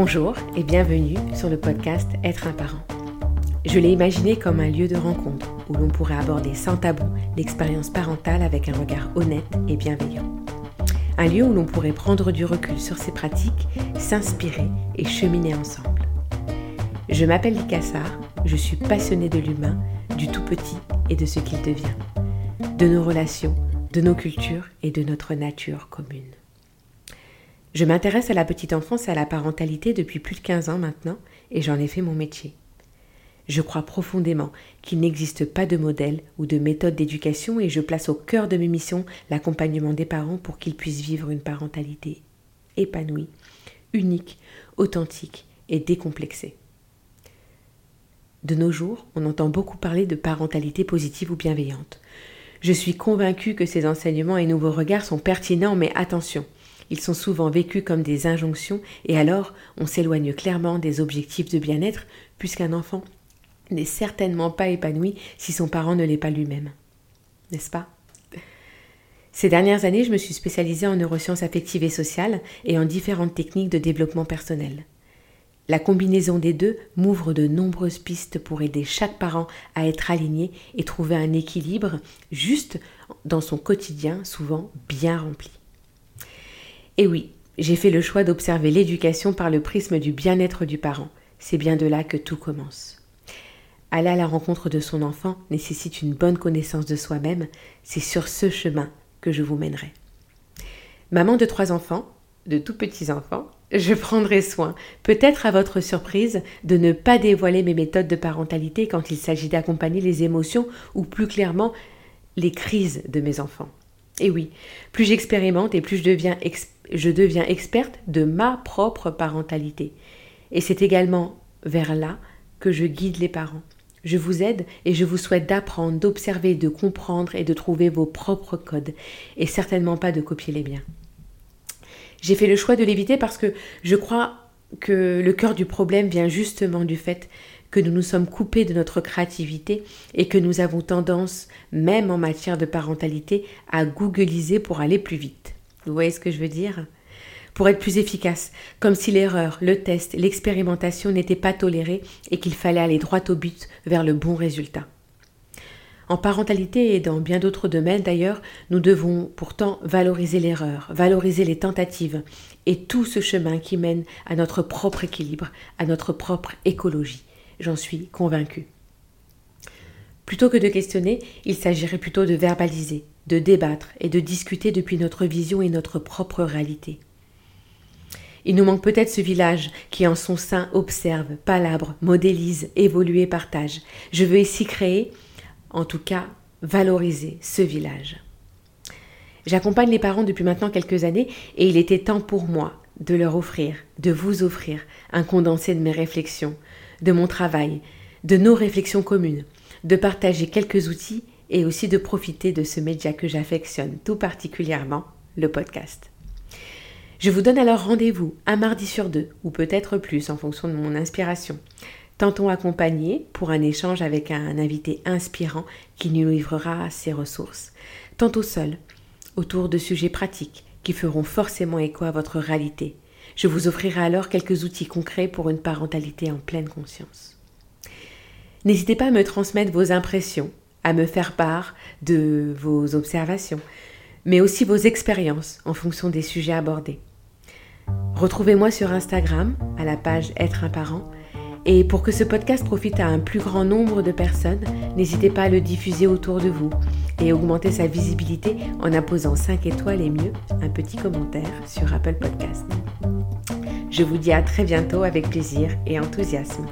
Bonjour et bienvenue sur le podcast Être un parent. Je l'ai imaginé comme un lieu de rencontre où l'on pourrait aborder sans tabou l'expérience parentale avec un regard honnête et bienveillant. Un lieu où l'on pourrait prendre du recul sur ses pratiques, s'inspirer et cheminer ensemble. Je m'appelle Licassar, je suis passionnée de l'humain, du tout petit et de ce qu'il devient, de nos relations, de nos cultures et de notre nature commune. Je m'intéresse à la petite enfance et à la parentalité depuis plus de 15 ans maintenant et j'en ai fait mon métier. Je crois profondément qu'il n'existe pas de modèle ou de méthode d'éducation et je place au cœur de mes missions l'accompagnement des parents pour qu'ils puissent vivre une parentalité épanouie, unique, authentique et décomplexée. De nos jours, on entend beaucoup parler de parentalité positive ou bienveillante. Je suis convaincue que ces enseignements et nouveaux regards sont pertinents, mais attention, ils sont souvent vécus comme des injonctions et alors on s'éloigne clairement des objectifs de bien-être puisqu'un enfant n'est certainement pas épanoui si son parent ne l'est pas lui-même. N'est-ce pas? Ces dernières années, je me suis spécialisée en neurosciences affectives et sociales et en différentes techniques de développement personnel. La combinaison des deux m'ouvre de nombreuses pistes pour aider chaque parent à être aligné et trouver un équilibre juste dans son quotidien souvent bien rempli. Et oui, j'ai fait le choix d'observer l'éducation par le prisme du bien-être du parent. C'est bien de là que tout commence. Aller à la rencontre de son enfant nécessite une bonne connaissance de soi-même. C'est sur ce chemin que je vous mènerai. Maman de trois enfants, de tout petits enfants, je prendrai soin, peut-être à votre surprise, de ne pas dévoiler mes méthodes de parentalité quand il s'agit d'accompagner les émotions ou plus clairement les crises de mes enfants. Et oui, plus j'expérimente et plus je deviens, je deviens experte de ma propre parentalité. Et c'est également vers là que je guide les parents. Je vous aide et je vous souhaite d'apprendre, d'observer, de comprendre et de trouver vos propres codes, et certainement pas de copier les miens. J'ai fait le choix de l'éviter parce que je crois que le cœur du problème vient justement du fait que nous nous sommes coupés de notre créativité et que nous avons tendance, même en matière de parentalité, à googliser pour aller plus vite. Vous voyez ce que je veux dire? Pour être plus efficace, comme si l'erreur, le test, l'expérimentation n'étaient pas tolérés et qu'il fallait aller droit au but vers le bon résultat. En parentalité et dans bien d'autres domaines d'ailleurs, nous devons pourtant valoriser l'erreur, valoriser les tentatives et tout ce chemin qui mène à notre propre équilibre, à notre propre écologie j'en suis convaincue. Plutôt que de questionner, il s'agirait plutôt de verbaliser, de débattre et de discuter depuis notre vision et notre propre réalité. Il nous manque peut-être ce village qui en son sein observe, palabre, modélise, évolue et partage. Je veux ici créer, en tout cas valoriser ce village. J'accompagne les parents depuis maintenant quelques années et il était temps pour moi de leur offrir, de vous offrir un condensé de mes réflexions, de mon travail, de nos réflexions communes, de partager quelques outils et aussi de profiter de ce média que j'affectionne tout particulièrement, le podcast. Je vous donne alors rendez-vous un mardi sur deux, ou peut-être plus en fonction de mon inspiration. Tantôt accompagné pour un échange avec un invité inspirant qui nous livrera ses ressources, tantôt seul, autour de sujets pratiques qui feront forcément écho à votre réalité, je vous offrirai alors quelques outils concrets pour une parentalité en pleine conscience. N'hésitez pas à me transmettre vos impressions, à me faire part de vos observations, mais aussi vos expériences en fonction des sujets abordés. Retrouvez-moi sur Instagram à la page Être un parent. Et pour que ce podcast profite à un plus grand nombre de personnes, n'hésitez pas à le diffuser autour de vous et augmenter sa visibilité en imposant 5 étoiles et mieux un petit commentaire sur Apple Podcast. Je vous dis à très bientôt avec plaisir et enthousiasme.